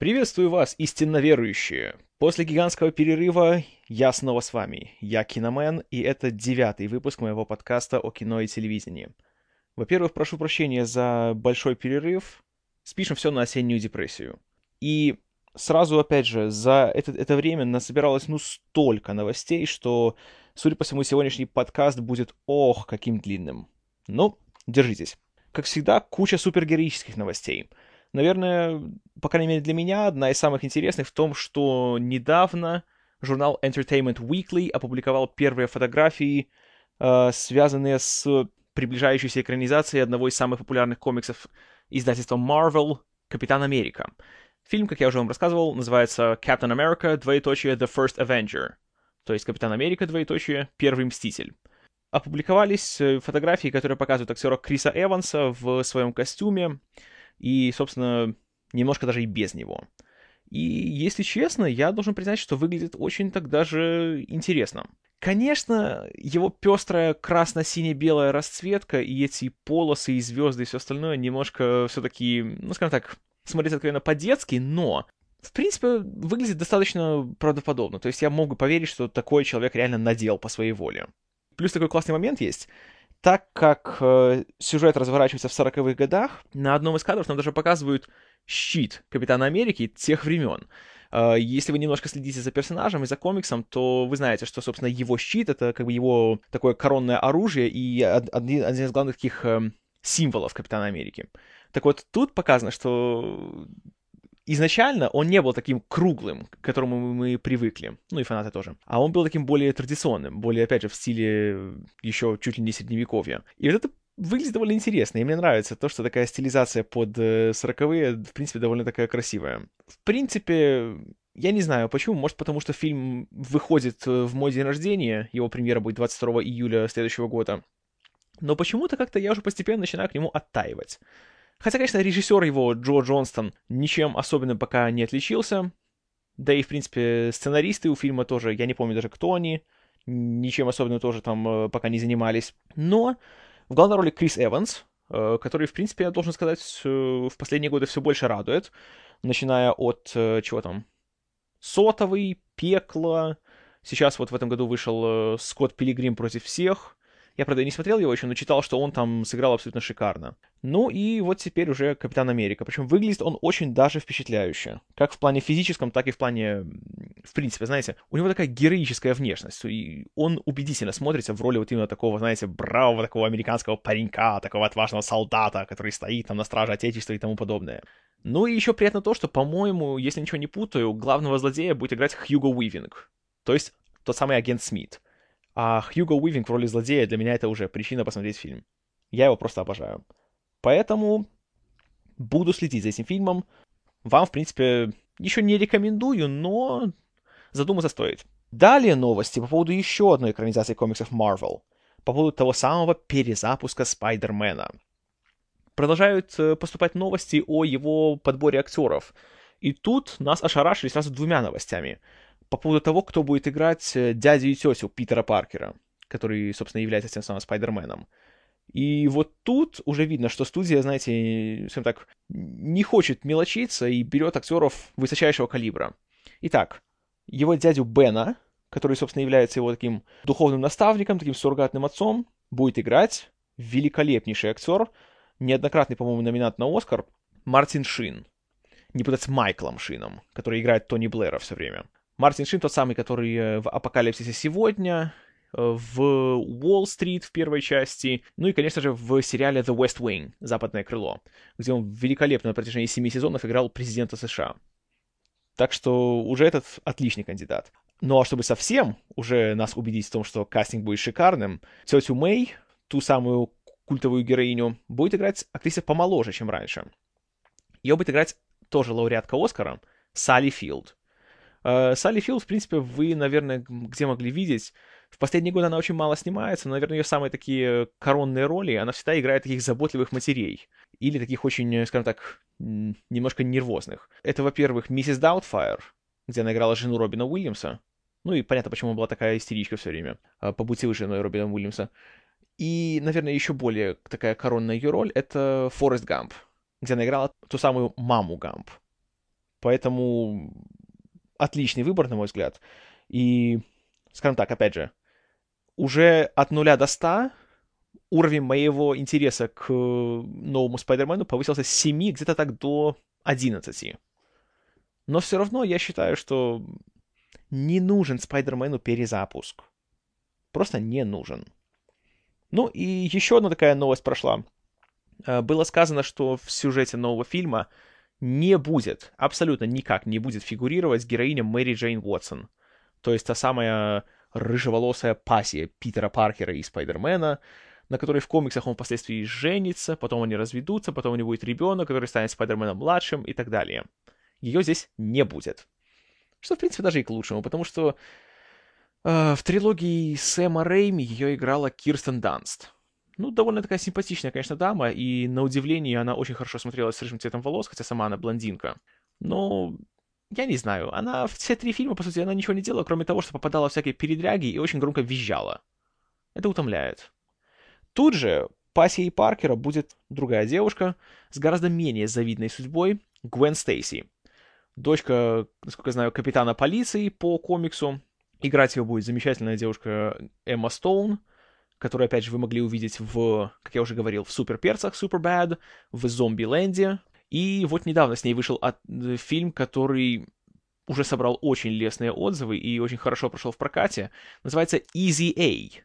Приветствую вас, истинно верующие! После гигантского перерыва я снова с вами. Я Киномен, и это девятый выпуск моего подкаста о кино и телевидении. Во-первых, прошу прощения за большой перерыв. Спишем все на осеннюю депрессию. И сразу, опять же, за это, это время насобиралось ну столько новостей, что, судя по всему, сегодняшний подкаст будет ох, каким длинным. Ну, держитесь. Как всегда, куча супергероических новостей — Наверное, по крайней мере для меня, одна из самых интересных в том, что недавно журнал Entertainment Weekly опубликовал первые фотографии, э, связанные с приближающейся экранизацией одного из самых популярных комиксов издательства Marvel «Капитан Америка». Фильм, как я уже вам рассказывал, называется Captain America, двоеточие. The First Avenger, то есть Капитан Америка, двоеточие. Первый Мститель. Опубликовались э, фотографии, которые показывают актера Криса Эванса в своем костюме, и, собственно, немножко даже и без него. И, если честно, я должен признать, что выглядит очень так даже интересно. Конечно, его пестрая красно-сине-белая расцветка и эти полосы и звезды и все остальное немножко все-таки, ну, скажем так, смотрится откровенно по-детски, но в принципе, выглядит достаточно правдоподобно. То есть я могу поверить, что такой человек реально надел по своей воле. Плюс такой классный момент есть так как э, сюжет разворачивается в 40-х годах, на одном из кадров нам даже показывают щит Капитана Америки тех времен. Э, если вы немножко следите за персонажем и за комиксом, то вы знаете, что, собственно, его щит — это как бы его такое коронное оружие и один, один из главных таких э, символов Капитана Америки. Так вот, тут показано, что изначально он не был таким круглым, к которому мы привыкли, ну и фанаты тоже, а он был таким более традиционным, более, опять же, в стиле еще чуть ли не средневековья. И вот это выглядит довольно интересно, и мне нравится то, что такая стилизация под э, сороковые, в принципе, довольно такая красивая. В принципе, я не знаю, почему. Может, потому что фильм выходит э, в мой день рождения, его премьера будет 22 июля следующего года. Но почему-то как-то я уже постепенно начинаю к нему оттаивать. Хотя, конечно, режиссер его, Джо Джонстон, ничем особенным пока не отличился. Да и, в принципе, сценаристы у фильма тоже, я не помню даже, кто они, ничем особенным тоже там э, пока не занимались. Но в главной роли Крис Эванс, э, который, в принципе, я должен сказать, в последние годы все больше радует, начиная от, э, чего там, Сотовый, Пекло, сейчас вот в этом году вышел Скотт Пилигрим против всех, я, правда, не смотрел его еще, но читал, что он там сыграл абсолютно шикарно. Ну и вот теперь уже Капитан Америка. Причем выглядит он очень даже впечатляюще. Как в плане физическом, так и в плане... В принципе, знаете, у него такая героическая внешность. И он убедительно смотрится в роли вот именно такого, знаете, бравого такого американского паренька, такого отважного солдата, который стоит там на страже Отечества и тому подобное. Ну и еще приятно то, что, по-моему, если ничего не путаю, главного злодея будет играть Хьюго Уивинг. То есть тот самый агент Смит. А Хьюго Уивинг в роли злодея для меня это уже причина посмотреть фильм. Я его просто обожаю. Поэтому буду следить за этим фильмом. Вам, в принципе, еще не рекомендую, но задуматься стоит. Далее новости по поводу еще одной экранизации комиксов Marvel. По поводу того самого перезапуска Спайдермена. Продолжают э, поступать новости о его подборе актеров. И тут нас ошарашили сразу двумя новостями по поводу того, кто будет играть э, дядю и тетю Питера Паркера, который, собственно, является тем самым Спайдерменом. И вот тут уже видно, что студия, знаете, скажем так, не хочет мелочиться и берет актеров высочайшего калибра. Итак, его дядю Бена, который, собственно, является его таким духовным наставником, таким суррогатным отцом, будет играть великолепнейший актер, неоднократный, по-моему, номинат на Оскар, Мартин Шин. Не путать с Майклом Шином, который играет Тони Блэра все время. Мартин Шин тот самый, который э, в «Апокалипсисе сегодня», э, в «Уолл-стрит» в первой части, ну и, конечно же, в сериале «The West Wing» «Западное крыло», где он великолепно на протяжении семи сезонов играл президента США. Так что уже этот отличный кандидат. Ну а чтобы совсем уже нас убедить в том, что кастинг будет шикарным, тетю Мэй, ту самую культовую героиню, будет играть актриса помоложе, чем раньше. Ее будет играть тоже лауреатка Оскара, Салли Филд. Э, Салли Филд, в принципе, вы, наверное, где могли видеть. В последние годы она очень мало снимается, но, наверное, ее самые такие коронные роли, она всегда играет таких заботливых матерей. Или таких очень, скажем так, немножко нервозных. Это, во-первых, Миссис Даутфайр, где она играла жену Робина Уильямса. Ну и понятно, почему была такая истеричка все время. Э, Побутила женой Робина Уильямса. И, наверное, еще более такая коронная ее роль — это Форест Гамп, где она играла ту самую маму Гамп. Поэтому отличный выбор, на мой взгляд. И, скажем так, опять же, уже от нуля до ста уровень моего интереса к новому Спайдермену повысился с 7 где-то так до 11. Но все равно я считаю, что не нужен Спайдермену перезапуск. Просто не нужен. Ну и еще одна такая новость прошла. Э, было сказано, что в сюжете нового фильма не будет, абсолютно никак не будет фигурировать героиня Мэри Джейн Уотсон. То есть та самая рыжеволосая пассия Питера Паркера и Спайдермена, на которой в комиксах он впоследствии женится, потом они разведутся, потом у него будет ребенок, который станет Спайдерменом младшим и так далее. Ее здесь не будет. Что, в принципе, даже и к лучшему, потому что э, в трилогии Сэма Рэйми ее играла Кирстен Данст. Ну, довольно такая симпатичная, конечно, дама, и на удивление она очень хорошо смотрелась с рыжим цветом волос, хотя сама она блондинка. Но я не знаю, она в все три фильма, по сути, она ничего не делала, кроме того, что попадала в всякие передряги и очень громко визжала. Это утомляет. Тут же пассией Паркера будет другая девушка с гораздо менее завидной судьбой, Гвен Стейси. Дочка, насколько я знаю, капитана полиции по комиксу. Играть ее будет замечательная девушка Эмма Стоун, которую, опять же, вы могли увидеть в, как я уже говорил, в Суперперцах, Супербад, в Зомби-ленде, и вот недавно с ней вышел от, э, фильм, который уже собрал очень лестные отзывы и очень хорошо прошел в прокате. Называется Easy A.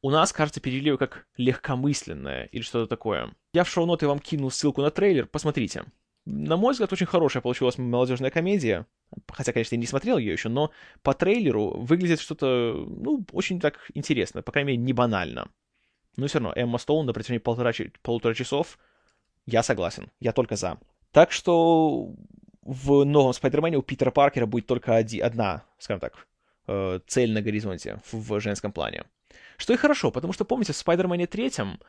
У нас, кажется, перевели как легкомысленное или что-то такое. Я в шоу-ноты вам кинул ссылку на трейлер, посмотрите. На мой взгляд, очень хорошая получилась молодежная комедия. Хотя, конечно, я не смотрел ее еще, но по трейлеру выглядит что-то, ну, очень так интересно, по крайней мере, не банально. Но все равно, Эмма Стоун на протяжении полтора, полутора часов я согласен, я только за. Так что в новом Спайдермене у Питера Паркера будет только один, одна, скажем так, э, цель на горизонте в женском плане. Что и хорошо, потому что, помните, в Спайдермене третьем,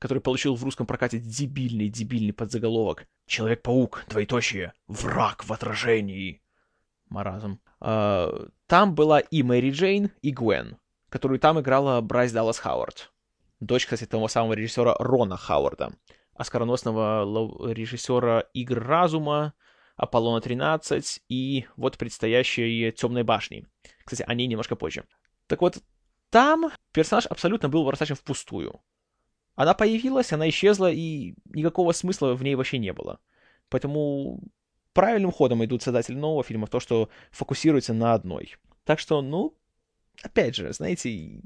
который получил в русском прокате дебильный-дебильный подзаголовок «Человек-паук, двоеточие, враг в отражении». Маразм. Э, там была и Мэри Джейн, и Гвен, которую там играла Брайс Даллас Хауард. Дочь, кстати, того самого режиссера Рона Хауарда оскароносного режиссера «Игр разума», «Аполлона 13» и вот предстоящие «Темной башни». Кстати, о ней немножко позже. Так вот, там персонаж абсолютно был бросачем впустую. Она появилась, она исчезла, и никакого смысла в ней вообще не было. Поэтому правильным ходом идут создатели нового фильма в то, что фокусируется на одной. Так что, ну, опять же, знаете,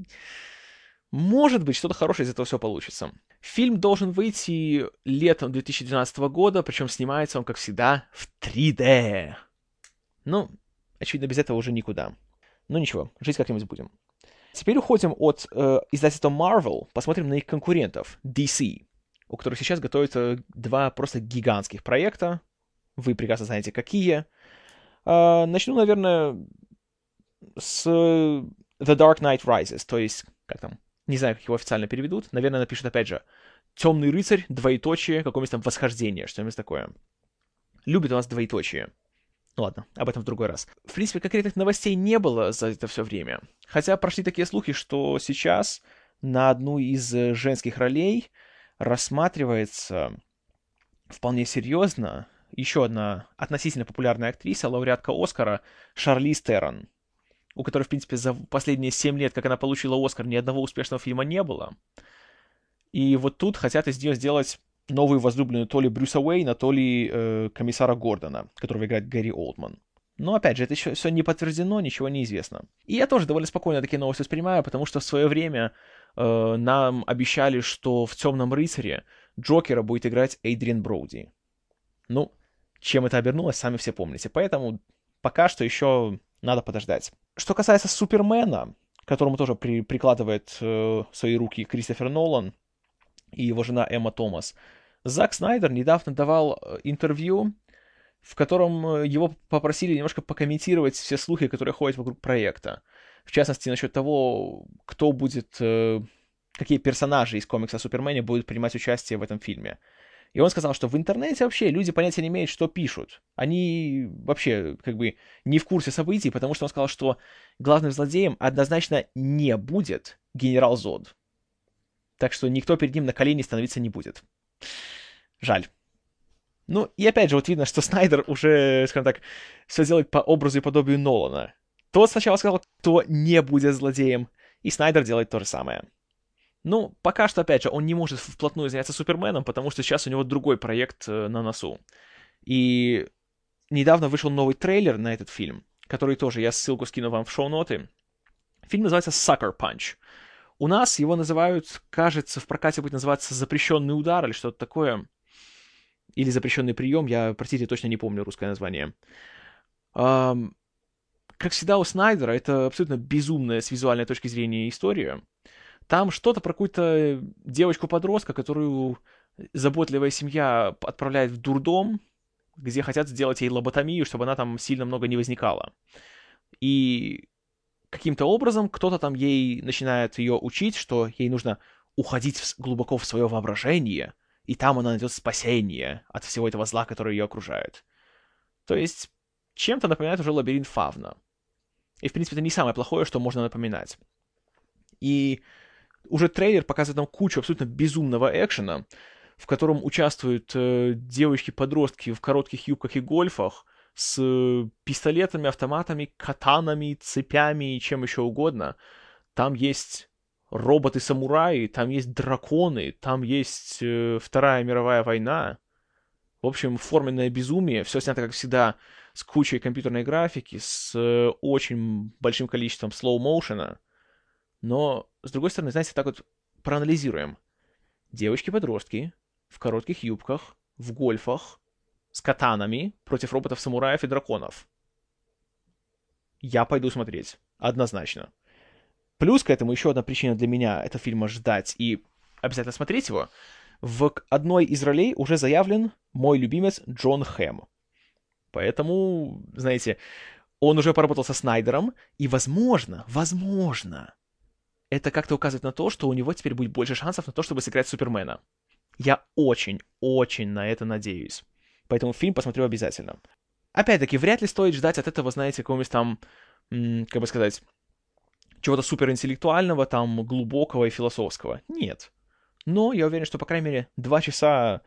может быть, что-то хорошее из этого все получится. Фильм должен выйти летом 2012 года, причем снимается он, как всегда, в 3D. Ну, очевидно, без этого уже никуда. Ну ничего, жить как-нибудь будем. Теперь уходим от э, издательства Marvel, посмотрим на их конкурентов, DC, у которых сейчас готовятся два просто гигантских проекта. Вы прекрасно знаете, какие. Э, начну, наверное, с The Dark Knight Rises, то есть, как там, не знаю, как его официально переведут. Наверное, напишут опять же «Темный рыцарь», двоеточие, какое-нибудь там восхождение, что-нибудь такое. Любит у нас двоеточие. Ну ладно, об этом в другой раз. В принципе, конкретных новостей не было за это все время. Хотя прошли такие слухи, что сейчас на одну из женских ролей рассматривается вполне серьезно еще одна относительно популярная актриса, лауреатка Оскара Шарли Стерон у которой, в принципе, за последние 7 лет, как она получила Оскар, ни одного успешного фильма не было. И вот тут хотят из нее сделать новую возлюбленную то ли Брюса Уэйна, то ли э, комиссара Гордона, которого играет Гэри Олдман. Но, опять же, это еще все не подтверждено, ничего не известно. И я тоже довольно спокойно такие новости воспринимаю, потому что в свое время э, нам обещали, что в «Темном рыцаре» Джокера будет играть Эйдриан Броуди. Ну, чем это обернулось, сами все помните. Поэтому пока что еще надо подождать. Что касается Супермена, которому тоже при, прикладывает э, свои руки Кристофер Нолан и его жена Эмма Томас, Зак Снайдер недавно давал э, интервью, в котором э, его попросили немножко покомментировать все слухи, которые ходят вокруг проекта. В частности, насчет того, кто будет, э, какие персонажи из комикса Супермена будут принимать участие в этом фильме. И он сказал, что в интернете вообще люди понятия не имеют, что пишут. Они вообще как бы не в курсе событий, потому что он сказал, что главным злодеем однозначно не будет генерал Зод. Так что никто перед ним на колени становиться не будет. Жаль. Ну, и опять же, вот видно, что Снайдер уже, скажем так, все делает по образу и подобию Нолана. Тот сначала сказал, кто не будет злодеем, и Снайдер делает то же самое. Ну, пока что, опять же, он не может вплотную заняться Суперменом, потому что сейчас у него другой проект э, на носу. И недавно вышел новый трейлер на этот фильм, который тоже, я ссылку скину вам в шоу-ноты. Фильм называется Sucker Punch. У нас его называют, кажется, в прокате будет называться «Запрещенный удар» или что-то такое. Или «Запрещенный прием», я, простите, точно не помню русское название. Как всегда у Снайдера, это абсолютно безумная с визуальной точки зрения история. Там что-то про какую-то девочку-подростка, которую заботливая семья отправляет в дурдом, где хотят сделать ей лоботомию, чтобы она там сильно много не возникала. И каким-то образом кто-то там ей начинает ее учить, что ей нужно уходить в, глубоко в свое воображение, и там она найдет спасение от всего этого зла, которое ее окружает. То есть, чем-то напоминает уже лабиринт Фавна. И, в принципе, это не самое плохое, что можно напоминать. И уже трейлер показывает нам кучу абсолютно безумного экшена, в котором участвуют э, девочки-подростки в коротких юбках и гольфах с пистолетами, автоматами, катанами, цепями и чем еще угодно. Там есть роботы-самураи, там есть драконы, там есть э, Вторая мировая война. В общем, форменное безумие. Все снято, как всегда, с кучей компьютерной графики, с э, очень большим количеством слоу-моушена. Но, с другой стороны, знаете, так вот проанализируем. Девочки-подростки в коротких юбках, в гольфах, с катанами против роботов-самураев и драконов. Я пойду смотреть. Однозначно. Плюс к этому еще одна причина для меня этого фильма ждать и обязательно смотреть его. В одной из ролей уже заявлен мой любимец Джон Хэм. Поэтому, знаете, он уже поработал со Снайдером, и, возможно, возможно, это как-то указывает на то, что у него теперь будет больше шансов на то, чтобы сыграть Супермена. Я очень, очень на это надеюсь. Поэтому фильм посмотрю обязательно. Опять-таки, вряд ли стоит ждать от этого, знаете, какого-нибудь там, как бы сказать, чего-то суперинтеллектуального, там, глубокого и философского. Нет. Но я уверен, что, по крайней мере, два часа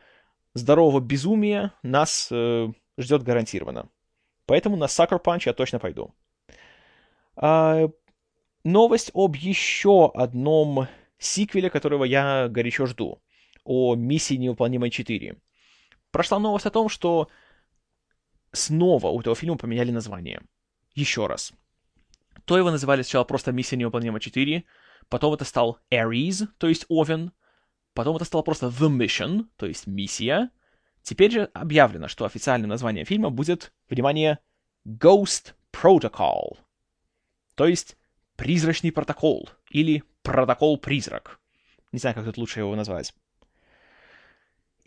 здорового безумия нас э, ждет гарантированно. Поэтому на Sucker Punch я точно пойду. А, новость об еще одном сиквеле, которого я горячо жду. О миссии невыполнимой 4. Прошла новость о том, что снова у этого фильма поменяли название. Еще раз. То его называли сначала просто «Миссия невыполнима 4», потом это стал Ares, то есть Овен, потом это стало просто The Mission, то есть «Миссия». Теперь же объявлено, что официальным названием фильма будет, внимание, Ghost Protocol, то есть призрачный протокол или протокол-призрак. Не знаю, как тут лучше его назвать.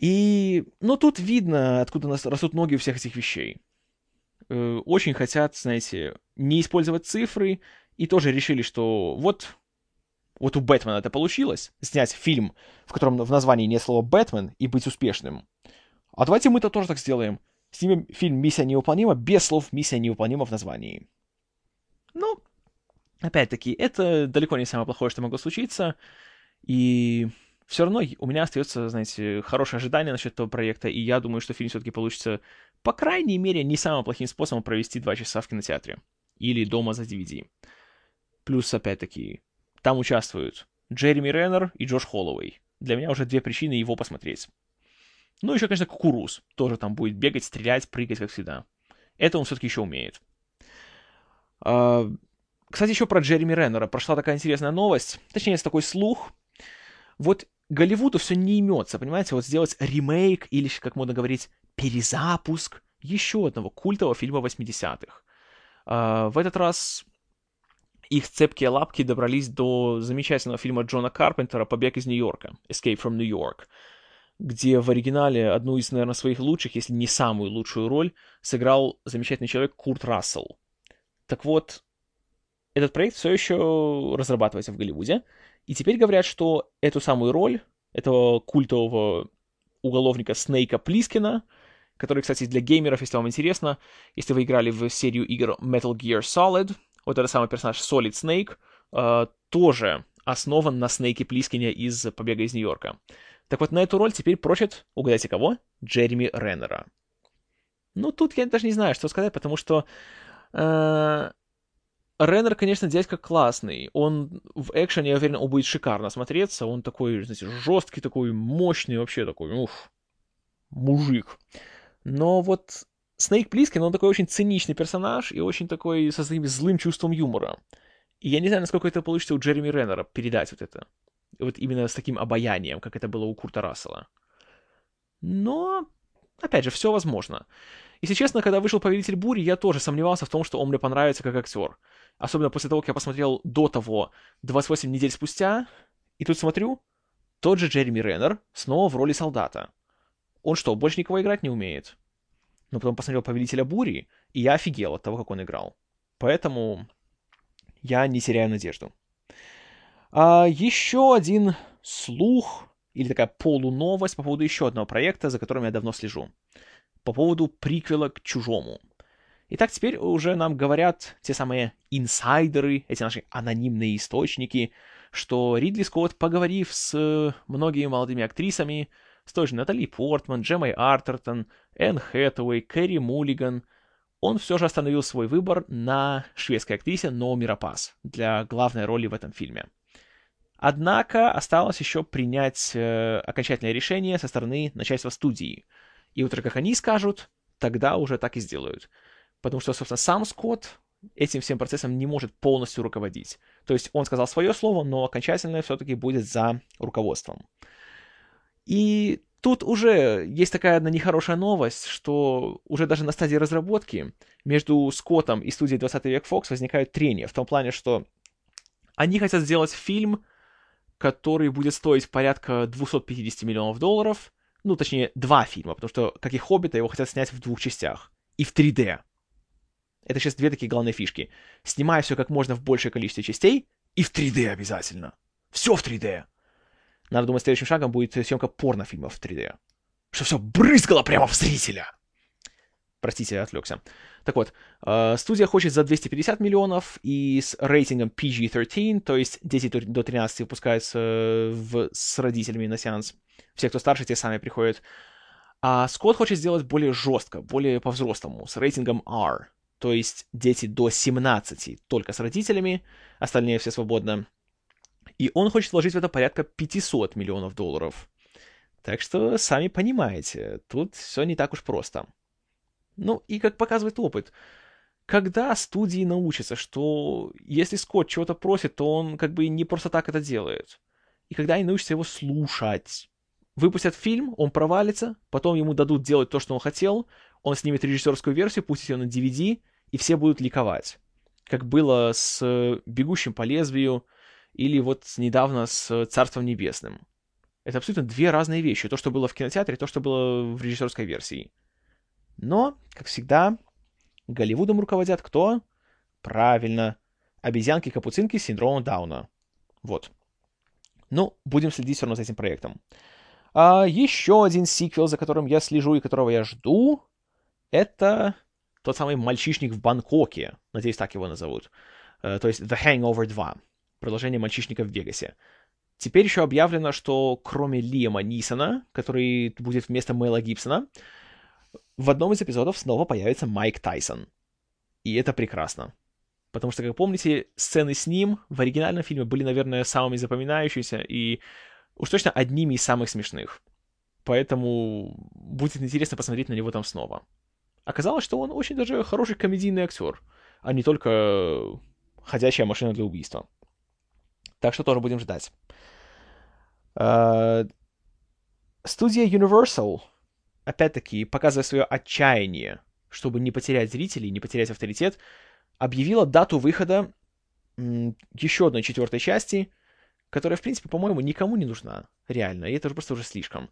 И, ну, тут видно, откуда нас растут ноги у всех этих вещей. Э, очень хотят, знаете, не использовать цифры, и тоже решили, что вот, вот у Бэтмена это получилось, снять фильм, в котором в названии нет слова «Бэтмен» и быть успешным. А давайте мы это тоже так сделаем. Снимем фильм «Миссия невыполнима» без слов «Миссия невыполнима» в названии. Ну, Опять-таки, это далеко не самое плохое, что могло случиться, и все равно у меня остается, знаете, хорошее ожидание насчет этого проекта, и я думаю, что фильм все-таки получится, по крайней мере, не самым плохим способом провести два часа в кинотеатре или дома за DVD. Плюс, опять-таки, там участвуют Джереми Реннер и Джош Холлоуэй. Для меня уже две причины его посмотреть. Ну, еще, конечно, Кукуруз. Тоже там будет бегать, стрелять, прыгать, как всегда. Это он все-таки еще умеет. А, кстати, еще про Джереми Реннера. Прошла такая интересная новость. Точнее, есть такой слух. Вот Голливуду все не имется, понимаете? Вот сделать ремейк или, как можно говорить, перезапуск еще одного культового фильма 80-х. А, в этот раз их цепкие лапки добрались до замечательного фильма Джона Карпентера «Побег из Нью-Йорка» «Escape from New York», где в оригинале одну из, наверное, своих лучших, если не самую лучшую роль, сыграл замечательный человек Курт Рассел. Так вот, этот проект все еще разрабатывается в Голливуде, и теперь говорят, что эту самую роль этого культового уголовника Снейка Плискина, который, кстати, для геймеров, если вам интересно, если вы играли в серию игр Metal Gear Solid, вот этот самый персонаж Solid Snake, э, тоже основан на Снейке Плискине из «Побега из Нью-Йорка». Так вот, на эту роль теперь просят, угадайте кого? Джереми Реннера. Ну, тут я даже не знаю, что сказать, потому что э, Реннер, конечно, дядька классный. Он в экшене, я уверен, он будет шикарно смотреться. Он такой, знаете, жесткий, такой мощный, вообще такой, уф, мужик. Но вот Снейк Плискин, он такой очень циничный персонаж и очень такой со своим злым чувством юмора. И я не знаю, насколько это получится у Джереми Реннера передать вот это. Вот именно с таким обаянием, как это было у Курта Рассела. Но, опять же, все возможно. Если честно, когда вышел «Повелитель бури», я тоже сомневался в том, что он мне понравится как актер. Особенно после того, как я посмотрел до того, 28 недель спустя, и тут смотрю, тот же Джереми Реннер снова в роли солдата. Он что, больше никого играть не умеет? Но потом посмотрел «Повелителя бури», и я офигел от того, как он играл. Поэтому я не теряю надежду. А, еще один слух или такая полуновость по поводу еще одного проекта, за которым я давно слежу. По поводу приквела к «Чужому». Итак, теперь уже нам говорят те самые инсайдеры, эти наши анонимные источники, что Ридли Скотт, поговорив с многими молодыми актрисами, с той же Натали Портман, Джемой Артертон, Энн Хэтэуэй, Кэрри Муллиган, он все же остановил свой выбор на шведской актрисе Noomi Рапас для главной роли в этом фильме. Однако осталось еще принять э, окончательное решение со стороны начальства студии. И вот как они скажут, тогда уже так и сделают. Потому что, собственно, сам Скотт этим всем процессом не может полностью руководить. То есть он сказал свое слово, но окончательное все-таки будет за руководством. И Тут уже есть такая одна нехорошая новость, что уже даже на стадии разработки между Скоттом и студией 20 век Fox возникают трения, в том плане, что они хотят сделать фильм, который будет стоить порядка 250 миллионов долларов, ну, точнее, два фильма, потому что, как и «Хоббита», его хотят снять в двух частях, и в 3D. Это сейчас две такие главные фишки. Снимай все как можно в большее количество частей, и в 3D обязательно. Все в 3D. Надо думать, следующим шагом будет съемка порнофильмов в 3D. Что все брызгало прямо в зрителя. Простите, отвлекся. Так вот, э, студия хочет за 250 миллионов и с рейтингом PG-13, то есть дети до 13 выпускаются в, с родителями на сеанс. Все, кто старше, те сами приходят. А Скотт хочет сделать более жестко, более по-взрослому, с рейтингом R. То есть дети до 17 только с родителями, остальные все свободно. И он хочет вложить в это порядка 500 миллионов долларов. Так что, сами понимаете, тут все не так уж просто. Ну, и как показывает опыт, когда студии научатся, что если Скотт чего-то просит, то он как бы не просто так это делает. И когда они научатся его слушать, выпустят фильм, он провалится, потом ему дадут делать то, что он хотел, он снимет режиссерскую версию, пустит ее на DVD, и все будут ликовать. Как было с «Бегущим по лезвию», или вот недавно с «Царством небесным». Это абсолютно две разные вещи. То, что было в кинотеатре, то, что было в режиссерской версии. Но, как всегда, Голливудом руководят кто? Правильно. Обезьянки-капуцинки с синдромом Дауна. Вот. Ну, будем следить все равно за этим проектом. А еще один сиквел, за которым я слежу и которого я жду, это тот самый «Мальчишник в Бангкоке». Надеюсь, так его назовут. Uh, то есть The Hangover 2 продолжение «Мальчишника в Вегасе». Теперь еще объявлено, что кроме Лиама Нисона, который будет вместо Мэла Гибсона, в одном из эпизодов снова появится Майк Тайсон. И это прекрасно. Потому что, как помните, сцены с ним в оригинальном фильме были, наверное, самыми запоминающимися и уж точно одними из самых смешных. Поэтому будет интересно посмотреть на него там снова. Оказалось, что он очень даже хороший комедийный актер, а не только ходящая машина для убийства. Так что тоже будем ждать. Uh, студия Universal, опять-таки, показывая свое отчаяние, чтобы не потерять зрителей, не потерять авторитет, объявила дату выхода еще одной четвертой части, которая, в принципе, по-моему, никому не нужна, реально, и это уже просто уже слишком.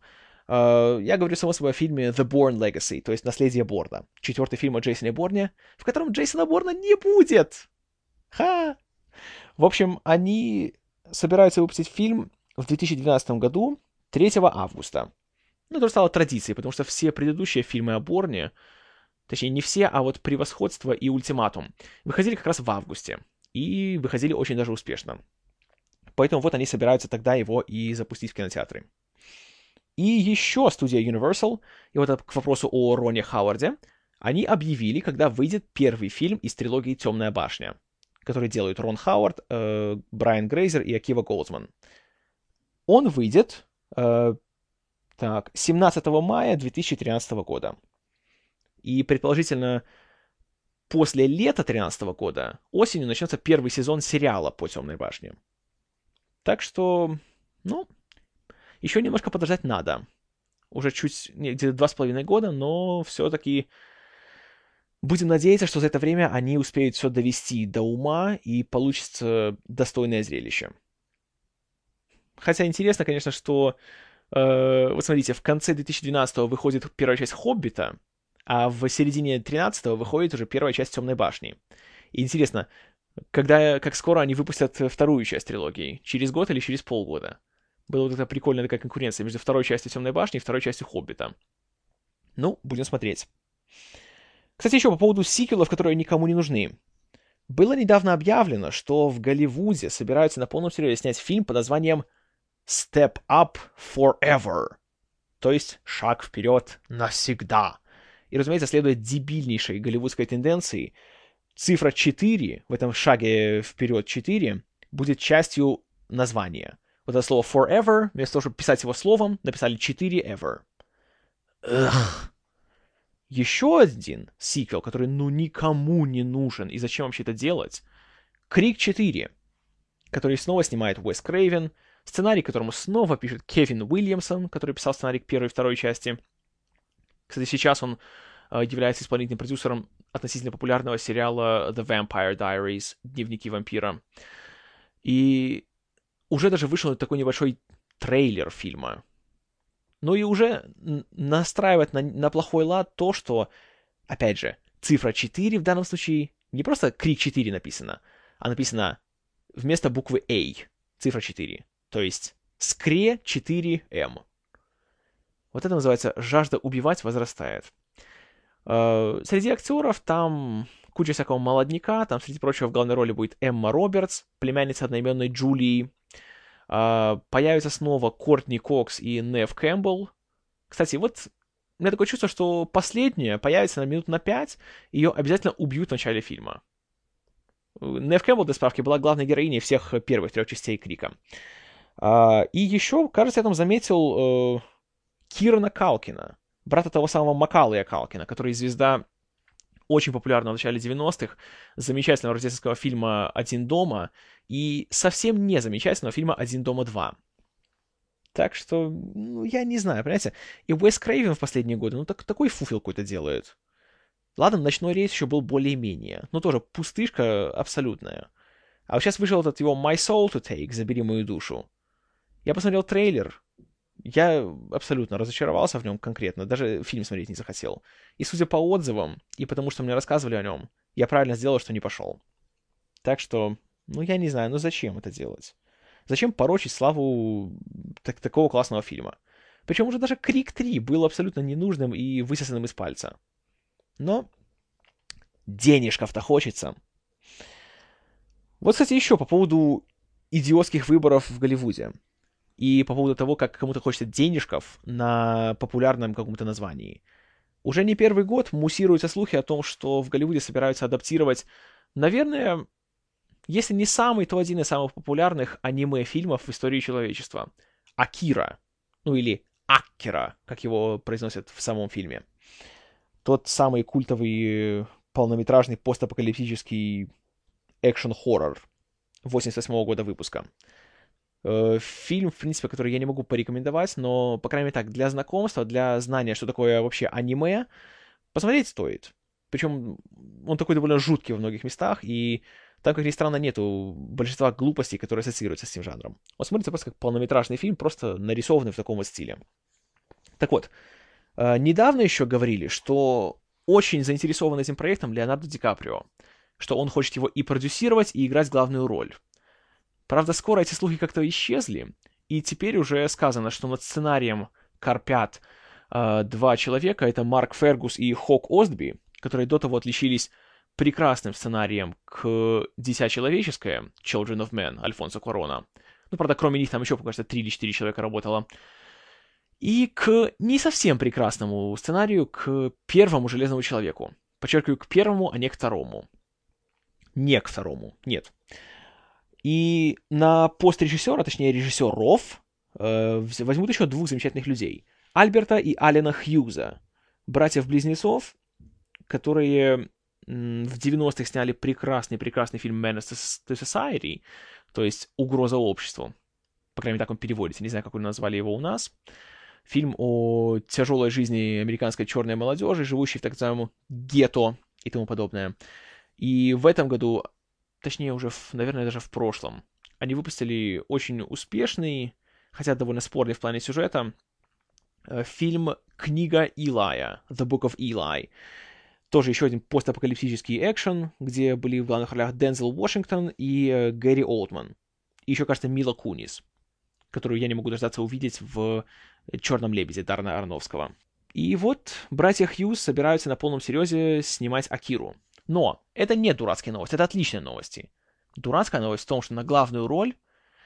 Uh, я говорю, само собой, о фильме The Bourne Legacy, то есть «Наследие Борна», четвертый фильм о Джейсоне Борне, в котором Джейсона Борна не будет. Ха! В общем, они собираются выпустить фильм в 2012 году, 3 августа. Ну, это стало традицией, потому что все предыдущие фильмы о Борне, точнее, не все, а вот «Превосходство» и «Ультиматум» выходили как раз в августе. И выходили очень даже успешно. Поэтому вот они собираются тогда его и запустить в кинотеатры. И еще студия Universal, и вот к вопросу о Роне Хауарде, они объявили, когда выйдет первый фильм из трилогии «Темная башня», который делают Рон Хауард, э, Брайан Грейзер и Акива Голдман. Он выйдет э, так, 17 мая 2013 года. И, предположительно, после лета 2013 года осенью начнется первый сезон сериала по «Темной башне». Так что, ну, еще немножко подождать надо. Уже чуть, где-то два с половиной года, но все-таки будем надеяться, что за это время они успеют все довести до ума и получится достойное зрелище. Хотя интересно, конечно, что, э, вот смотрите, в конце 2012 выходит первая часть «Хоббита», а в середине 13-го выходит уже первая часть «Темной башни». И интересно, когда, как скоро они выпустят вторую часть трилогии? Через год или через полгода? Была вот эта прикольная такая конкуренция между второй частью «Темной башни» и второй частью «Хоббита». Ну, будем смотреть. Кстати, еще по поводу сиквелов, которые никому не нужны. Было недавно объявлено, что в Голливуде собираются на полном серьезе снять фильм под названием Step Up Forever. То есть шаг вперед навсегда. И, разумеется, следуя дебильнейшей голливудской тенденции, цифра 4 в этом шаге вперед 4 будет частью названия. Вот это слово forever, вместо того, чтобы писать его словом, написали 4 ever. Ugh. Еще один сиквел, который ну никому не нужен, и зачем вообще это делать? Крик 4, который снова снимает Уэс Крейвен, сценарий которому снова пишет Кевин Уильямсон, который писал сценарий к первой и второй части. Кстати, сейчас он э, является исполнительным продюсером относительно популярного сериала The Vampire Diaries, Дневники вампира. И уже даже вышел такой небольшой трейлер фильма. Ну и уже настраивает на, на плохой лад то, что, опять же, цифра 4 в данном случае не просто крик 4 написано, а написано вместо буквы A, цифра 4. То есть скре 4М. Вот это называется «жажда убивать возрастает». Э, среди актеров там куча всякого молодняка, там, среди прочего, в главной роли будет Эмма Робертс, племянница одноименной Джулии, Uh, появятся снова Кортни Кокс и Нев Кэмпбелл. Кстати, вот у меня такое чувство, что последняя появится на минут на пять, ее обязательно убьют в начале фильма. Нев Кэмпбелл, для справки, была главной героиней всех первых трех частей Крика. Uh, и еще, кажется, я там заметил uh, Кирана Калкина, брата того самого Макалыя Калкина, который звезда очень популярного в начале 90-х, замечательного рождественского фильма «Один дома» и совсем не замечательного фильма «Один дома 2». Так что, ну, я не знаю, понимаете? И Уэс Крейвен в последние годы, ну, так, такой фуфел какой-то делает. Ладно, «Ночной рейс» еще был более-менее, но тоже пустышка абсолютная. А вот сейчас вышел этот его «My Soul to Take», «Забери мою душу». Я посмотрел трейлер, я абсолютно разочаровался в нем конкретно, даже фильм смотреть не захотел. И судя по отзывам, и потому что мне рассказывали о нем, я правильно сделал, что не пошел. Так что, ну я не знаю, ну зачем это делать? Зачем порочить славу так такого классного фильма? Причем уже даже Крик 3 был абсолютно ненужным и высосанным из пальца. Но денежков-то хочется. Вот, кстати, еще по поводу идиотских выборов в Голливуде и по поводу того, как кому-то хочется денежков на популярном каком-то названии. Уже не первый год муссируются слухи о том, что в Голливуде собираются адаптировать, наверное, если не самый, то один из самых популярных аниме-фильмов в истории человечества. Акира. Ну или Аккера, как его произносят в самом фильме. Тот самый культовый полнометражный постапокалиптический экшен-хоррор 88 -го года выпуска. Э, фильм, в принципе, который я не могу порекомендовать, но, по крайней мере, так, для знакомства, для знания, что такое вообще аниме, посмотреть стоит. Причем он такой довольно жуткий в многих местах, и там, как ни странно, нету большинства глупостей, которые ассоциируются с этим жанром. Он смотрится просто как полнометражный фильм, просто нарисованный в таком вот стиле. Так вот, э, недавно еще говорили, что очень заинтересован этим проектом Леонардо Ди Каприо, что он хочет его и продюсировать, и играть главную роль. Правда, скоро эти слухи как-то исчезли, и теперь уже сказано, что над сценарием корпят э, два человека, это Марк Фергус и Хок Остби, которые до того отличились прекрасным сценарием к «Дитя человеческое», Children of Men, Альфонсо Корона. Ну, правда, кроме них там еще, кажется, три или четыре человека работало. и к не совсем прекрасному сценарию, к первому Железному Человеку. Подчеркиваю, к первому, а не к второму. Не к второму, нет. И на пост режиссера, точнее режиссеров, э, возьмут еще двух замечательных людей. Альберта и Алина Хьюза, братьев-близнецов, которые в 90-х сняли прекрасный-прекрасный фильм Menace to Society, то есть «Угроза обществу». По крайней мере, так он переводится. Не знаю, как вы назвали его у нас. Фильм о тяжелой жизни американской черной молодежи, живущей в так называемом гетто и тому подобное. И в этом году, точнее уже, в, наверное, даже в прошлом, они выпустили очень успешный, хотя довольно спорный в плане сюжета, э, фильм «Книга Илая», «The Book of Eli», тоже еще один постапокалиптический экшен, где были в главных ролях Дензел Вашингтон и э, Гэри Олдман. И еще, кажется, Мила Кунис, которую я не могу дождаться увидеть в «Черном лебеде» Дарна Арновского. И вот братья Хьюз собираются на полном серьезе снимать Акиру. Но это не дурацкие новости, это отличные новости. Дурацкая новость в том, что на главную роль,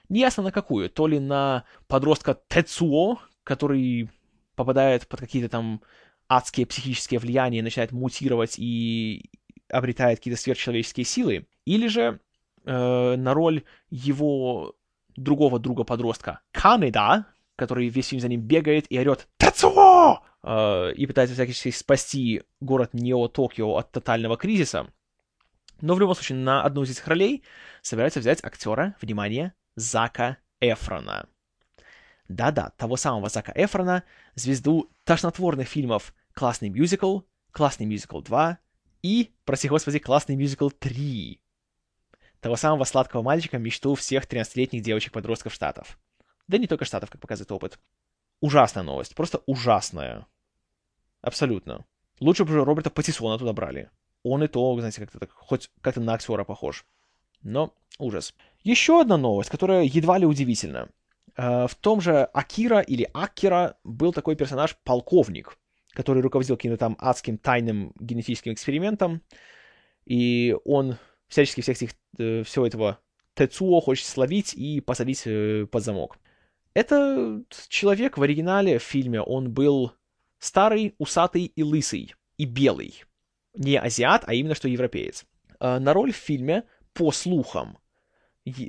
неясно на какую, то ли на подростка Тецуо, который попадает под какие-то там адские психические влияния начинает мутировать и обретает какие-то сверхчеловеческие силы, или же э, на роль его другого друга-подростка Канеда, который весь фильм за ним бегает и орет «Тацуо!» Э, и пытается всячески спасти город Нео-Токио от тотального кризиса. Но в любом случае на одну из этих ролей собирается взять актера, внимание, Зака Эфрона. Да-да, того самого Зака Эфрона, звезду тошнотворных фильмов «Классный мюзикл», «Классный мюзикл 2» и, прости господи, «Классный мюзикл 3». Того самого сладкого мальчика, мечту всех 13-летних девочек-подростков Штатов. Да не только Штатов, как показывает опыт. Ужасная новость, просто ужасная. Абсолютно. Лучше бы Роберта Паттисона туда брали. Он и то, знаете, как-то так, хоть как-то на актера похож. Но ужас. Еще одна новость, которая едва ли удивительна. Э, в том же Акира или Акира был такой персонаж полковник, который руководил каким-то там адским тайным генетическим экспериментом, и он всячески всех этих, э, всего этого Тецуо хочет словить и посадить э, под замок. Это человек в оригинале в фильме, он был старый, усатый и лысый, и белый. Не азиат, а именно что европеец. На роль в фильме, по слухам,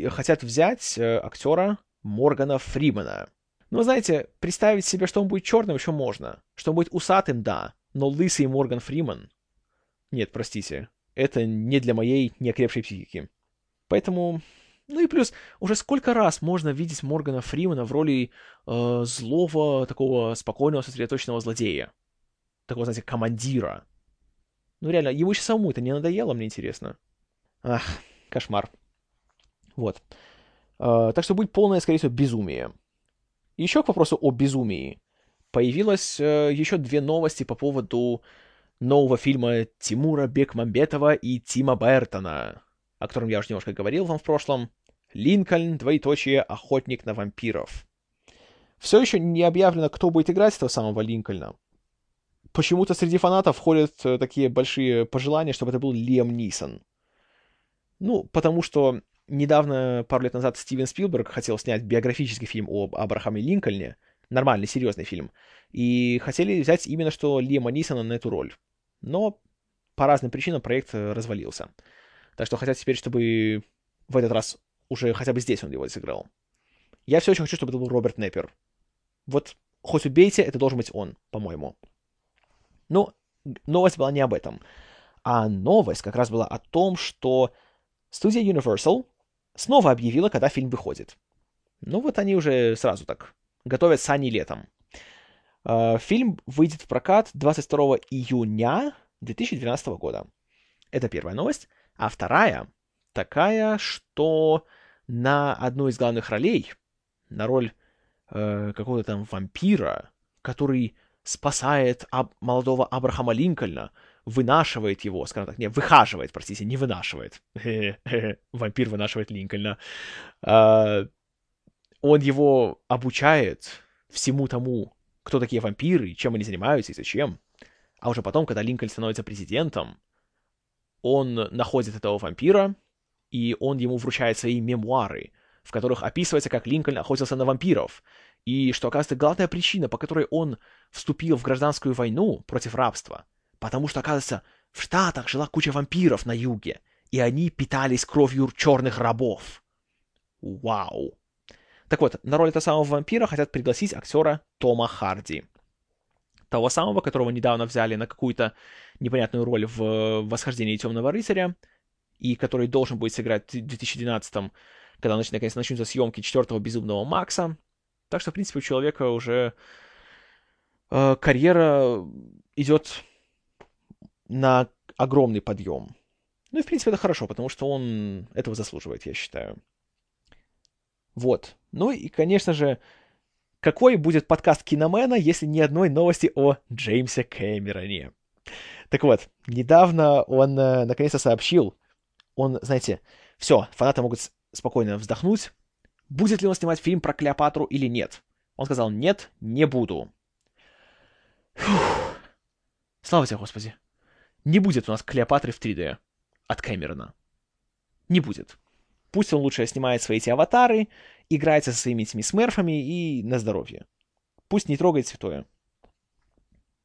хотят взять актера Моргана Фримена. Но, знаете, представить себе, что он будет черным, еще можно. Что он будет усатым, да. Но лысый Морган Фриман... Нет, простите. Это не для моей неокрепшей психики. Поэтому... Ну и плюс, уже сколько раз можно видеть Моргана Фримана в роли э, злого, такого спокойного, сосредоточенного злодея. Такого, знаете, командира. Ну реально, ему еще самому это не надоело, мне интересно. Ах, кошмар. Вот. А, так что будет полное, скорее всего, безумие. Еще к вопросу о безумии. Появилось э, еще две новости по поводу нового фильма Тимура Бекмамбетова и Тима Бертона, о котором я уже немножко говорил вам в прошлом. Линкольн, двоеточие, охотник на вампиров. Все еще не объявлено, кто будет играть этого самого Линкольна. Почему-то среди фанатов ходят э, такие большие пожелания, чтобы это был Лем Нисон. Ну, потому что недавно, пару лет назад, Стивен Спилберг хотел снять биографический фильм об Абрахаме Линкольне, нормальный, серьезный фильм, и хотели взять именно что Лиама Нисона на эту роль. Но по разным причинам проект развалился. Так что хотят теперь, чтобы в этот раз уже хотя бы здесь он его сыграл. Я все еще хочу, чтобы это был Роберт Неппер. Вот хоть убейте, это должен быть он, по-моему. Но новость была не об этом. А новость как раз была о том, что студия Universal снова объявила, когда фильм выходит. Ну вот они уже сразу так готовят сани летом. А, фильм выйдет в прокат 22 июня 2012 года. Это первая новость. А вторая такая, что на одну из главных ролей, на роль э, какого-то там вампира, который спасает аб- молодого Абрахама Линкольна, вынашивает его, скажем так, не, выхаживает, простите, не вынашивает. Вампир вынашивает Линкольна. А, он его обучает всему тому, кто такие вампиры, чем они занимаются и зачем. А уже потом, когда Линкольн становится президентом, он находит этого вампира, и он ему вручает свои мемуары, в которых описывается, как Линкольн охотился на вампиров, И что, оказывается, главная причина, по которой он вступил в гражданскую войну против рабства, потому что, оказывается, в Штатах жила куча вампиров на юге, и они питались кровью черных рабов. Вау. Так вот, на роль этого самого вампира хотят пригласить актера Тома Харди. Того самого, которого недавно взяли на какую-то непонятную роль в «Восхождении темного рыцаря», и который должен будет сыграть в 2012 когда наконец начнутся съемки четвертого «Безумного Макса». Так что, в принципе, у человека уже э, карьера идет на огромный подъем. Ну и, в принципе, это хорошо, потому что он этого заслуживает, я считаю. Вот. Ну и, конечно же, какой будет подкаст Киномена, если ни одной новости о Джеймсе Кэмероне? Так вот, недавно он э, наконец-то сообщил, он, знаете, все, фанаты могут спокойно вздохнуть, будет ли он снимать фильм про Клеопатру или нет. Он сказал, нет, не буду. Фух. Слава тебе, Господи. Не будет у нас Клеопатры в 3D от Кэмерона. Не будет. Пусть он лучше снимает свои эти аватары, играется со своими этими смерфами и на здоровье. Пусть не трогает святое.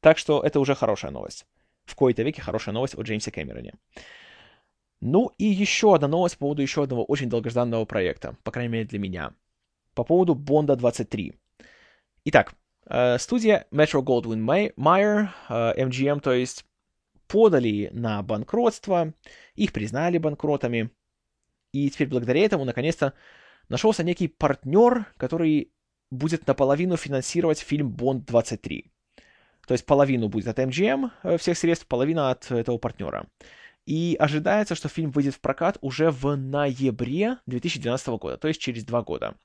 Так что это уже хорошая новость. В кои-то веке хорошая новость о Джеймсе Кэмероне. Ну и еще одна новость по поводу еще одного очень долгожданного проекта, по крайней мере для меня. По поводу Бонда 23. Итак, э, студия Metro Goldwyn Mayer, э, MGM, то есть, подали на банкротство, их признали банкротами, и теперь благодаря этому, наконец-то, нашелся некий партнер, который будет наполовину финансировать фильм Бонд 23. То есть половину будет от MGM э, всех средств, половина от этого партнера. И ожидается, что фильм выйдет в прокат уже в ноябре 2012 года, то есть через два года.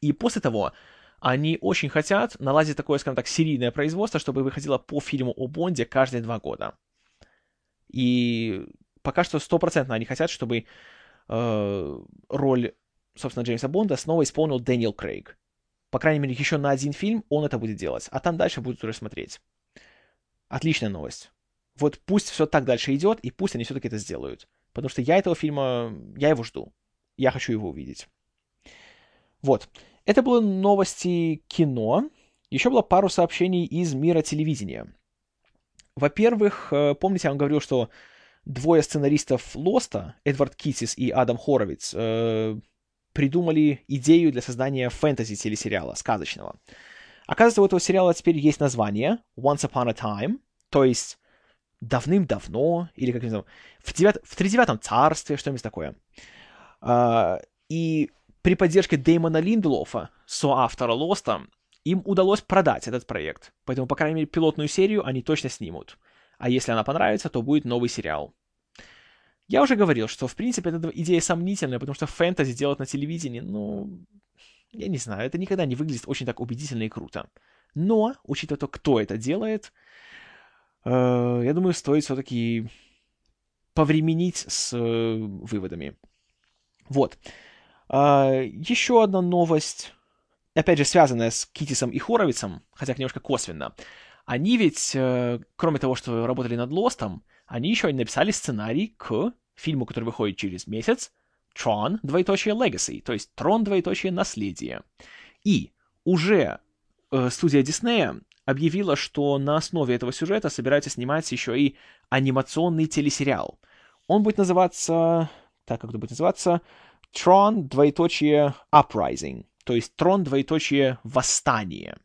И после того они очень хотят наладить такое, скажем так, серийное производство, чтобы выходило по фильму о Бонде каждые два года. И пока что стопроцентно они хотят, чтобы э, роль, собственно, Джеймса Бонда снова исполнил Дэниел Крейг. По крайней мере, еще на один фильм он это будет делать, а там дальше будут уже смотреть. Отличная новость. Вот пусть все так дальше идет, и пусть они все-таки это сделают. Потому что я этого фильма, я его жду. Я хочу его увидеть. Вот. Это были новости кино. Еще было пару сообщений из мира телевидения. Во-первых, э, помните, я вам говорил, что двое сценаристов Лоста, Эдвард Китис и Адам Хоровиц, э, придумали идею для создания фэнтези-телесериала, сказочного. Оказывается, у этого сериала теперь есть название Once Upon a Time, то есть давным-давно, или как называем, в, девят... в тридевятом царстве, что-нибудь такое. А, и при поддержке Дэймона Линдлофа, соавтора Лоста, им удалось продать этот проект. Поэтому, по крайней мере, пилотную серию они точно снимут. А если она понравится, то будет новый сериал. Я уже говорил, что, в принципе, эта идея сомнительная, потому что фэнтези делать на телевидении, ну, я не знаю, это никогда не выглядит очень так убедительно и круто. Но, учитывая то, кто это делает, э, я думаю, стоит все-таки повременить с э, выводами. Вот. Э, еще одна новость, опять же, связанная с Китисом и Хоровицем, хотя немножко косвенно. Они ведь, э, кроме того, что работали над Лостом, они еще и написали сценарий к фильму, который выходит через месяц, Tron, двоеточие Legacy, то есть Трон, двоеточие Наследие. И уже э, студия Диснея объявила, что на основе этого сюжета собирается снимать еще и анимационный телесериал. Он будет называться... Так, как это будет называться? Tron, двоеточие Uprising. То есть Трон, двоеточие Восстание.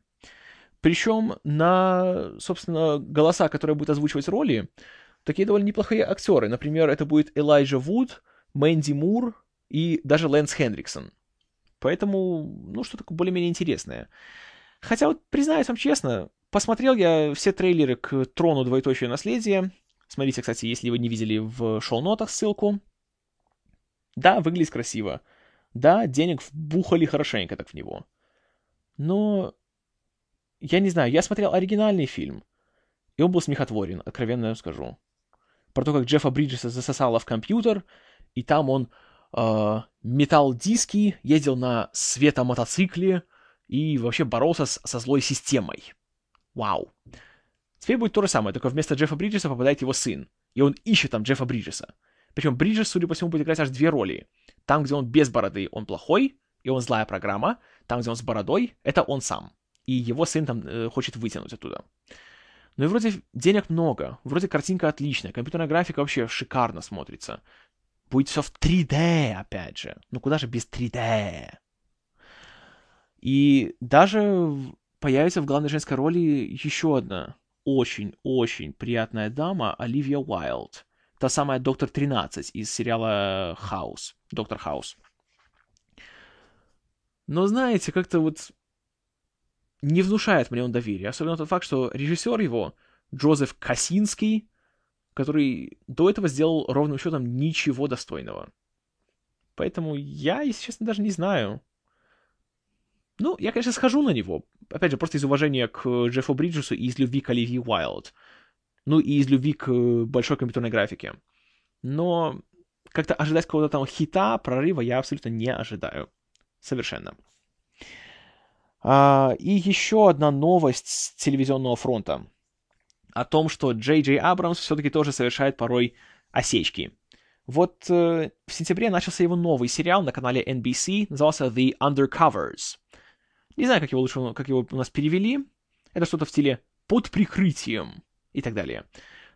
Причем на, собственно, голоса, которые будут озвучивать роли, такие довольно неплохие актеры. Например, это будет Элайджа Вуд, Мэнди Мур и даже Лэнс Хендриксон. Поэтому, ну, что такое более-менее интересное. Хотя вот, признаюсь вам честно, посмотрел я все трейлеры к Трону Двоеточие Наследие. Смотрите, кстати, если вы не видели в шоу-нотах ссылку. Да, выглядит красиво. Да, денег вбухали хорошенько так в него. Но, я не знаю, я смотрел оригинальный фильм, и он был смехотворен, откровенно скажу. Про то, как Джеффа Бриджеса засосало в компьютер, и там он э, метал диски, ездил на светомотоцикле, и вообще боролся с, со злой системой. Вау. Теперь будет то же самое, только вместо Джеффа Бриджеса попадает его сын. И он ищет там Джеффа Бриджеса. Причем Бриджес, судя по всему, будет играть аж две роли. Там, где он без бороды, он плохой, и он злая программа. там, где он с бородой, это он сам. И его сын там э, хочет вытянуть оттуда. Ну и вроде денег много, вроде картинка отличная, компьютерная графика вообще шикарно смотрится. Будет все в 3D, опять же. Ну куда же без 3D? И даже появится в главной женской роли еще одна очень-очень приятная дама Оливия Уайлд. Та самая Доктор 13 из сериала Хаус. Доктор Хаус. Но знаете, как-то вот не внушает мне он доверия. Особенно тот факт, что режиссер его, Джозеф Косинский, который до этого сделал ровным счетом ничего достойного. Поэтому я, если честно, даже не знаю. Ну, я, конечно, схожу на него. Опять же, просто из уважения к Джеффу Бриджесу и из любви к Оливии Уайлд. Ну, и из любви к большой компьютерной графике. Но как-то ожидать какого-то там хита, прорыва я абсолютно не ожидаю. Совершенно. А, и еще одна новость с телевизионного фронта. О том, что Джей Джей Абрамс все-таки тоже совершает порой осечки. Вот э, в сентябре начался его новый сериал на канале NBC, назывался The Undercovers. Не знаю, как его лучше, как его у нас перевели. Это что-то в стиле «под прикрытием» и так далее.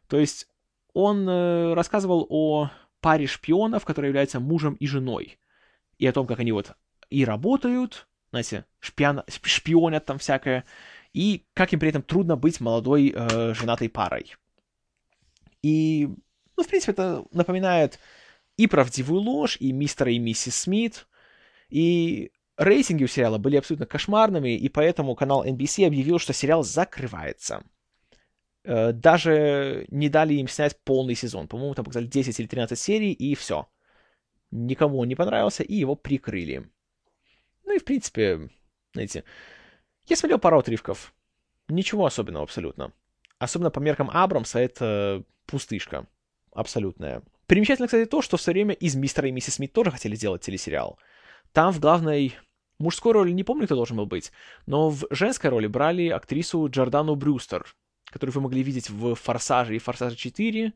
То есть он э, рассказывал о паре шпионов, которые являются мужем и женой. И о том, как они вот и работают, знаете, шпион, шпионят там всякое, и как им при этом трудно быть молодой э, женатой парой. И, ну, в принципе, это напоминает и правдивую ложь, и мистера и миссис Смит, и рейтинги у сериала были абсолютно кошмарными, и поэтому канал NBC объявил, что сериал закрывается. Э, даже не дали им снять полный сезон. По-моему, там показали 10 или 13 серий, и все. Никому он не понравился, и его прикрыли. Ну и, в принципе, знаете, я смотрел пару отрывков. Ничего особенного абсолютно. Особенно по меркам Абрамса это пустышка. Абсолютная. Примечательно, кстати, то, что все время из «Мистера и миссис Смит» тоже хотели сделать телесериал. Там в главной мужской роли не помню, кто должен был быть, но в женской роли брали актрису Джордану Брюстер, которую вы могли видеть в «Форсаже» и «Форсаже 4»,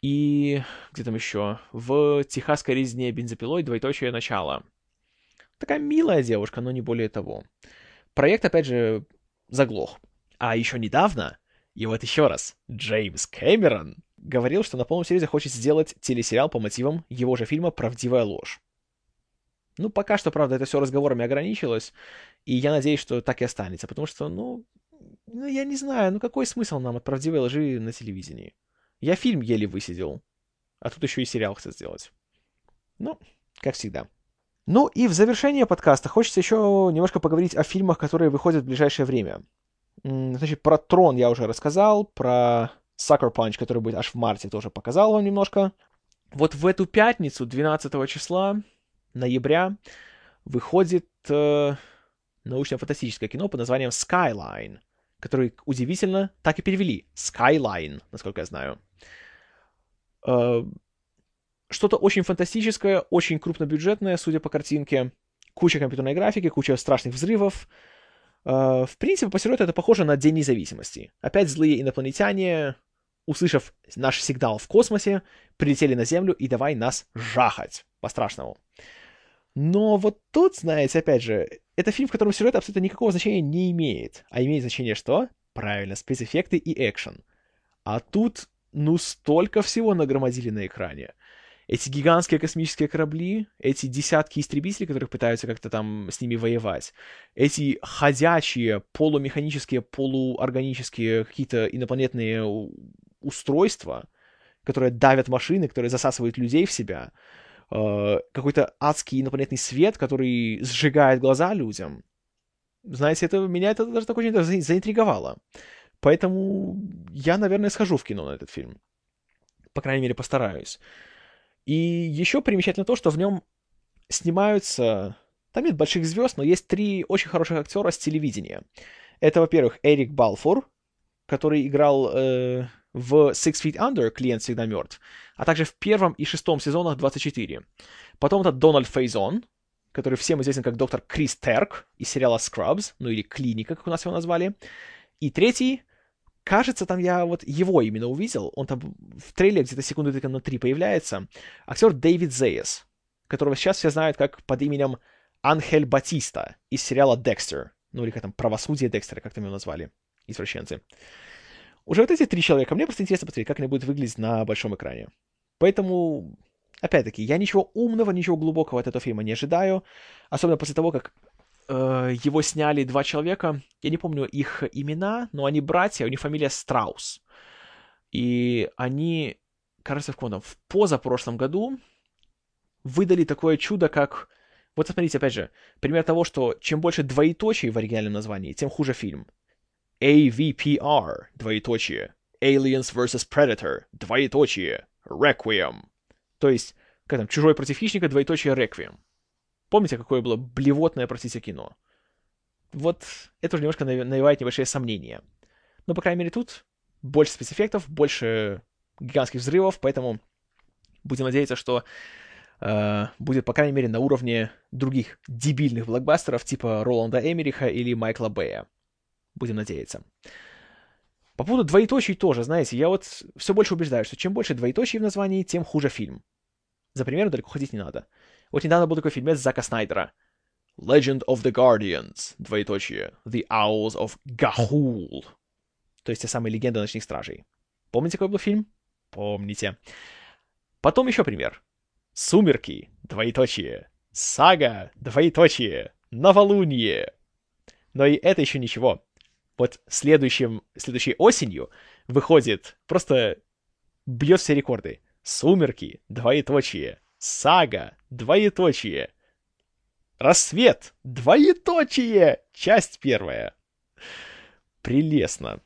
и где там еще? В «Техасской резне бензопилой. Двоеточие начало». Такая милая девушка, но не более того. Проект, опять же, заглох. А еще недавно, и вот еще раз, Джеймс Кэмерон говорил, что на полном серьезе хочет сделать телесериал по мотивам его же фильма «Правдивая ложь». Ну, пока что, правда, это все разговорами ограничилось, и я надеюсь, что так и останется, потому что, ну, ну, я не знаю, ну какой смысл нам от правдивой лжи на телевидении? Я фильм еле высидел, а тут еще и сериал хотят сделать. Ну, как всегда. Ну и в завершение подкаста хочется еще немножко поговорить о фильмах, которые выходят в ближайшее время. Значит, про Трон я уже рассказал, про Sucker Punch, который будет аж в марте, тоже показал вам немножко. Вот в эту пятницу, 12 числа, ноября, выходит э, научно-фантастическое кино под названием Skyline, который удивительно так и перевели. Skyline, насколько я знаю. Э, что-то очень фантастическое, очень крупнобюджетное, судя по картинке. Куча компьютерной графики, куча страшных взрывов. Э, в принципе, по сюжету это похоже на День независимости. Опять злые инопланетяне, услышав наш сигнал в космосе, прилетели на Землю и давай нас жахать по-страшному. Но вот тут, знаете, опять же, это фильм, в котором сюжет абсолютно никакого значения не имеет. А имеет значение что? Правильно, спецэффекты и экшен. А тут, ну, столько всего нагромодили на экране эти гигантские космические корабли, эти десятки истребителей, которых пытаются как-то там с ними воевать, эти ходячие полумеханические, полуорганические какие-то инопланетные устройства, которые давят машины, которые засасывают людей в себя, э, какой-то адский инопланетный свет, который сжигает глаза людям. Знаете, это, меня это даже так очень заинтриговало. Поэтому я, наверное, схожу в кино на этот фильм. По крайней мере, постараюсь. И еще примечательно то, что в нем снимаются... Там нет больших звезд, но есть три очень хороших актера с телевидения. Это, во-первых, Эрик Балфур, который играл э, в Six Feet Under «Клиент всегда мертв», а также в первом и шестом сезонах 24. Потом это Дональд Фейзон, который всем известен как доктор Крис Терк из сериала Scrubs, ну или Клиника, как у нас его назвали. И третий Кажется, там я вот его именно увидел. Он там в трейлере где-то секунды только на три появляется. Актер Дэвид Зейс, которого сейчас все знают как под именем Анхель Батиста из сериала «Декстер». Ну, или как там, «Правосудие Декстера», как там его назвали, извращенцы. Уже вот эти три человека, мне просто интересно посмотреть, как они будут выглядеть на большом экране. Поэтому, опять-таки, я ничего умного, ничего глубокого от этого фильма не ожидаю. Особенно после того, как его сняли два человека. Я не помню их имена, но они братья, у них фамилия Страус. И они, кажется, в каком в позапрошлом году выдали такое чудо, как... Вот смотрите, опять же, пример того, что чем больше двоеточий в оригинальном названии, тем хуже фильм. AVPR, двоеточие. Aliens vs. Predator, двоеточие. Requiem. То есть, как там, Чужой против хищника, двоеточие Requiem. Помните, какое было блевотное, простите, кино? Вот это уже немножко навевает небольшие сомнения. Но, по крайней мере, тут больше спецэффектов, больше гигантских взрывов, поэтому будем надеяться, что э, будет, по крайней мере, на уровне других дебильных блокбастеров типа Роланда Эмериха или Майкла Бэя. Будем надеяться. По поводу двоеточий тоже, знаете, я вот все больше убеждаю, что чем больше двоеточий в названии, тем хуже фильм. За примером далеко ходить не надо. Вот недавно был такой фильмец Зака Снайдера. Legend of the Guardians, двоеточие, The Owls of Gahul. То есть те самые легенды ночных стражей. Помните, какой был фильм? Помните. Потом еще пример. Сумерки, двоеточие. Сага, двоеточие. Новолуние. Но и это еще ничего. Вот следующим, следующей осенью выходит, просто бьет все рекорды. Сумерки, двоеточие. Сага, двоеточие. Рассвет, двоеточие. Часть первая. Прелестно.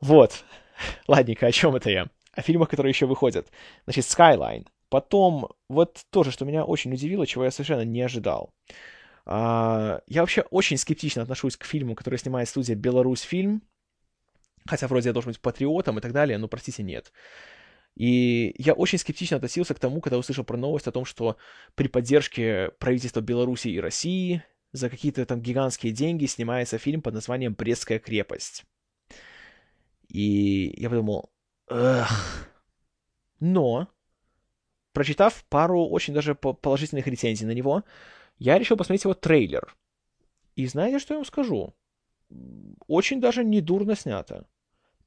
Вот. Ладненько, о чем это я? О фильмах, которые еще выходят. Значит, Skyline. Потом, вот тоже, что меня очень удивило, чего я совершенно не ожидал. А, я вообще очень скептично отношусь к фильму, который снимает студия Беларусь фильм. Хотя вроде я должен быть патриотом и так далее, но, простите, нет. И я очень скептично относился к тому, когда услышал про новость о том, что при поддержке правительства Беларуси и России за какие-то там гигантские деньги снимается фильм под названием «Брестская крепость». И я подумал, эх. Но, прочитав пару очень даже положительных рецензий на него, я решил посмотреть его трейлер. И знаете, что я вам скажу? Очень даже недурно снято.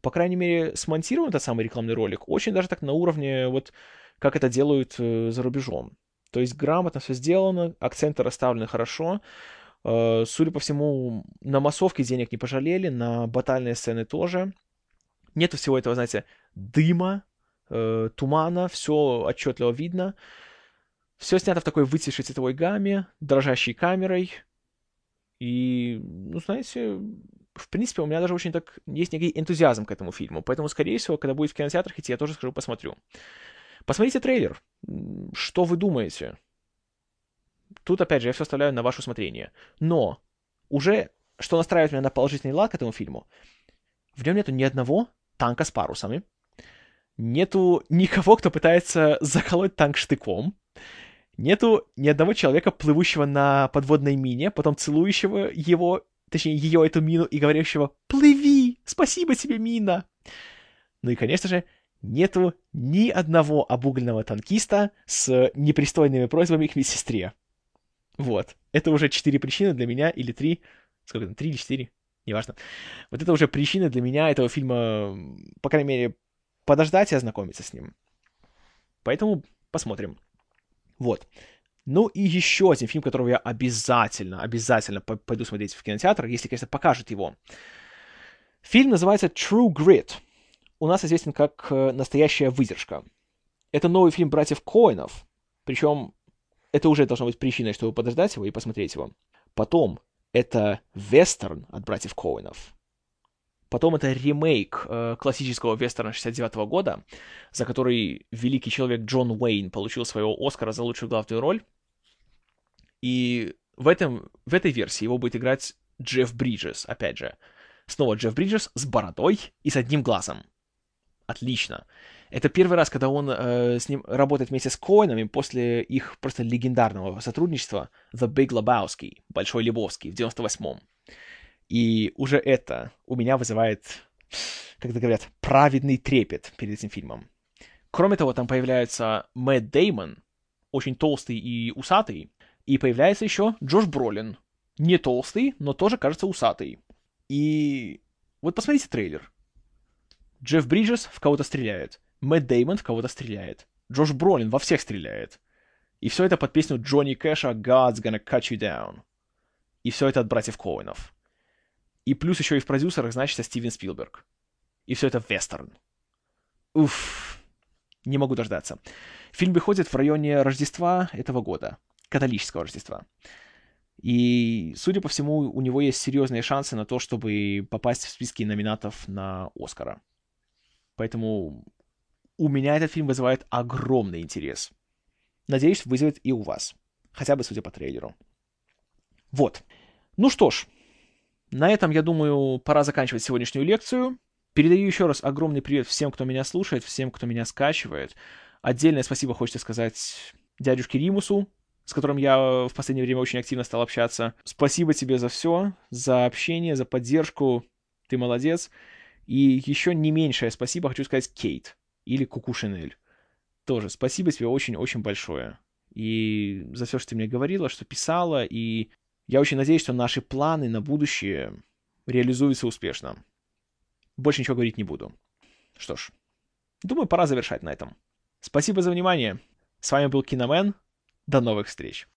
По крайней мере, смонтирован этот самый рекламный ролик очень даже так на уровне, вот, как это делают э, за рубежом. То есть грамотно все сделано, акценты расставлены хорошо. Э, судя по всему, на массовке денег не пожалели, на батальные сцены тоже. Нету всего этого, знаете, дыма, э, тумана, все отчетливо видно. Все снято в такой выцветшей цветовой гамме, дрожащей камерой. И, ну, знаете, в принципе, у меня даже очень так есть некий энтузиазм к этому фильму. Поэтому, скорее всего, когда будет в кинотеатрах идти, я тоже скажу, посмотрю. Посмотрите трейлер. Что вы думаете? Тут, опять же, я все оставляю на ваше усмотрение. Но уже, что настраивает меня на положительный лад к этому фильму, в нем нету ни одного танка с парусами. Нету никого, кто пытается заколоть танк штыком. Нету ни одного человека, плывущего на подводной мине, потом целующего его, точнее, ее, эту мину, и говорящего «Плыви! Спасибо тебе, мина!» Ну и, конечно же, нету ни одного обугленного танкиста с непристойными просьбами к медсестре. Вот. Это уже четыре причины для меня, или три. Сколько там, три или четыре? неважно. Вот это уже причина для меня этого фильма, по крайней мере, подождать и ознакомиться с ним. Поэтому посмотрим. Вот. Ну и еще один фильм, которого я обязательно, обязательно пойду смотреть в кинотеатр, если, конечно, покажут его. Фильм называется True Grit. У нас известен как э, «Настоящая выдержка». Это новый фильм братьев Коинов. Причем это уже должно быть причиной, чтобы подождать его и посмотреть его. Потом это вестерн от братьев Коуэнов. Потом это ремейк э, классического вестерна 69 -го года, за который великий человек Джон Уэйн получил своего Оскара за лучшую главную роль. И в, этом, в этой версии его будет играть Джефф Бриджес, опять же. Снова Джефф Бриджес с бородой и с одним глазом. Отлично. Это первый раз, когда он э, с ним работает вместе с Коинами после их просто легендарного сотрудничества The Big Lebowski, Большой Лебовский в 98-м. И уже это у меня вызывает, как это говорят, праведный трепет перед этим фильмом. Кроме того, там появляется Мэтт Деймон, очень толстый и усатый, И появляется еще Джош Бролин. Не толстый, но тоже, кажется, усатый. И вот посмотрите трейлер. Джефф Бриджес в кого-то стреляет. Мэтт Деймон в кого-то стреляет. Джош Бролин во всех стреляет. И все это под песню Джонни Кэша «God's gonna cut you down». И все это от братьев Коуэнов. И плюс еще и в продюсерах значится Стивен Спилберг. И все это вестерн. Уф, не могу дождаться. Фильм выходит в районе Рождества этого года. Католического Рождества. И, судя по всему, у него есть серьезные шансы на то, чтобы попасть в списки номинатов на Оскара. Поэтому у меня этот фильм вызывает огромный интерес. Надеюсь, вызовет и у вас. Хотя бы судя по трейлеру. Вот. Ну что ж, на этом, я думаю, пора заканчивать сегодняшнюю лекцию. Передаю еще раз огромный привет всем, кто меня слушает, всем, кто меня скачивает. Отдельное спасибо хочется сказать дядюшке Римусу, с которым я в последнее время очень активно стал общаться. Спасибо тебе за все, за общение, за поддержку. Ты молодец. И еще не меньшее спасибо хочу сказать Кейт или Куку Шинель. Тоже спасибо тебе очень-очень большое. И за все, что ты мне говорила, что писала, и я очень надеюсь, что наши планы на будущее реализуются успешно. Больше ничего говорить не буду. Что ж, думаю, пора завершать на этом. Спасибо за внимание. С вами был Киномен. До новых встреч.